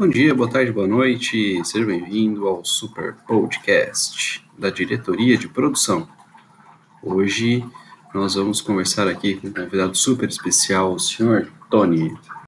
Bom dia, boa tarde, boa noite, seja bem-vindo ao Super Podcast da Diretoria de Produção. Hoje nós vamos conversar aqui com um convidado super especial, o senhor Tony.